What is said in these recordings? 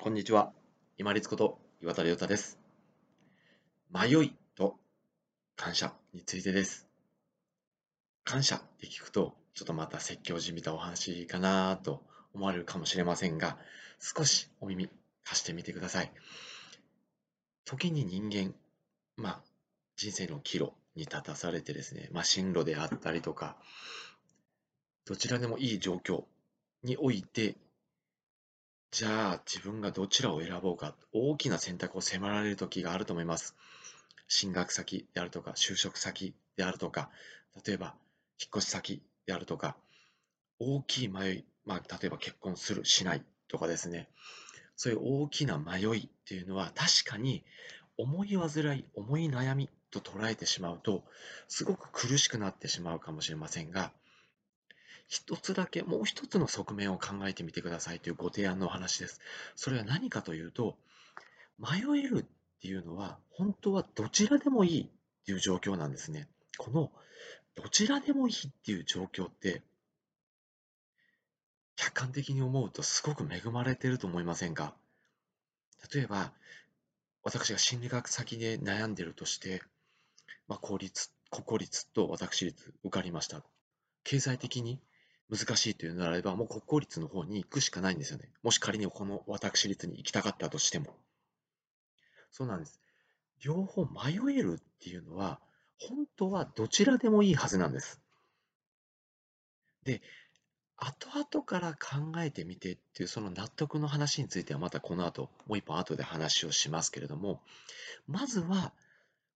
こんにちは。今立こと岩田亮太です。迷いと感謝についてです。感謝って聞くと、ちょっとまた説教じみたお話かなと思われるかもしれませんが、少しお耳貸してみてください。時に人間、まあ、人生の岐路に立たされてですね、まあ、進路であったりとか、どちらでもいい状況においてじゃあ自分がどちらを選ぼうか、大きな選択を迫られる時があると思います。進学先であるとか、就職先であるとか、例えば引っ越し先であるとか、大きい迷い、まあ、例えば結婚する、しないとかですね、そういう大きな迷いっていうのは確かに思い煩い、思い悩みと捉えてしまうと、すごく苦しくなってしまうかもしれませんが、一つだけ、もう一つの側面を考えてみてくださいというご提案のお話です。それは何かというと、迷えるっていうのは、本当はどちらでもいいっていう状況なんですね。このどちらでもいいっていう状況って、客観的に思うとすごく恵まれてると思いませんか？例えば、私が心理学先で悩んでるとして、まあ、公立、国公立と私立受かりました。経済的に難しいというのであれば、もう国公立の方に行くしかないんですよね。もし仮にこの私立に行きたかったとしても。そうなんです。両方迷えるっていうのは、本当はどちらでもいいはずなんです。で、後々から考えてみてっていうその納得の話についてはまたこの後、もう一本後で話をしますけれども、まずは、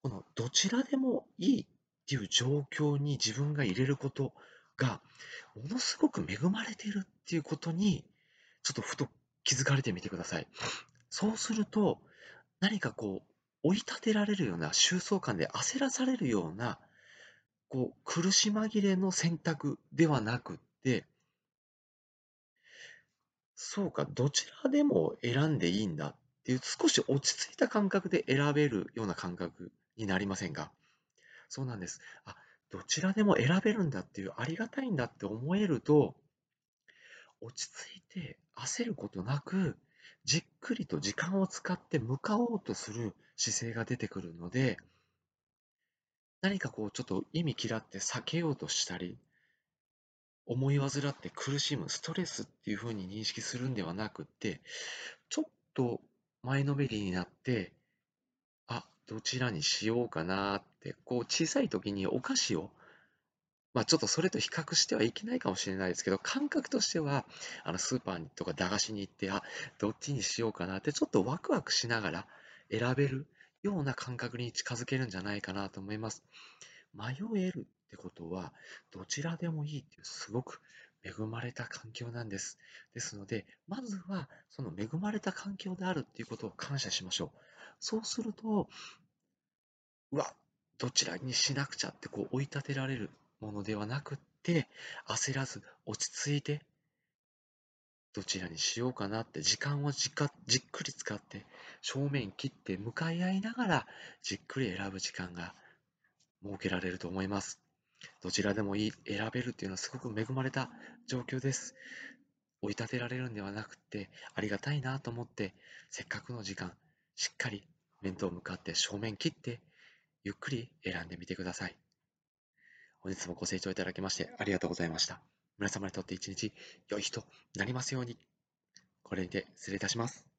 このどちらでもいいっていう状況に自分が入れることが、ものすごく恵まれているっていうことに、ちょっとふと気づかれてみてください。そうすると、何かこう、追い立てられるような、収束感で焦らされるような、こう、苦し紛れの選択ではなくって、そうか、どちらでも選んでいいんだっていう、少し落ち着いた感覚で選べるような感覚になりませんか？そうなんです。あ、どちらでも選べるんだっていう、ありがたいんだって思えると、落ち着いて焦ることなく、じっくりと時間を使って向かおうとする姿勢が出てくるので、何かこうちょっと意味嫌って避けようとしたり、思い煩って苦しむストレスっていうふうに認識するんではなくって、ちょっと前のめりになって、どちらにしようかなって、こう小さい時にお菓子を、まあちょっとそれと比較してはいけないかもしれないですけど、感覚としては、あのスーパーとか駄菓子に行って、あ、どっちにしようかなってちょっとワクワクしながら選べるような感覚に近づけるんじゃないかなと思います。迷えるってことは、どちらでもいいっていうすごく恵まれた環境なんです。ですので、まずはその恵まれた環境であるっていうことを感謝しましょう。そうすると、うわ、どちらにしなくちゃってこう追い立てられるものではなくって、焦らず落ち着いて、どちらにしようかなって時間をじっじっくり使って正面切って向かい合いながらじっくり選ぶ時間が設けられると思います。どちらでもいい、選べるっていうのはすごく恵まれた状況です。追い立てられるんではなくて、ありがたいなと思って、せっかくの時間、しっかり面と向かって正面切って、ゆっくり選んでみてください。本日もご清聴いただきましてありがとうございました。皆様にとって一日良い日となりますように。これにて失礼いたします。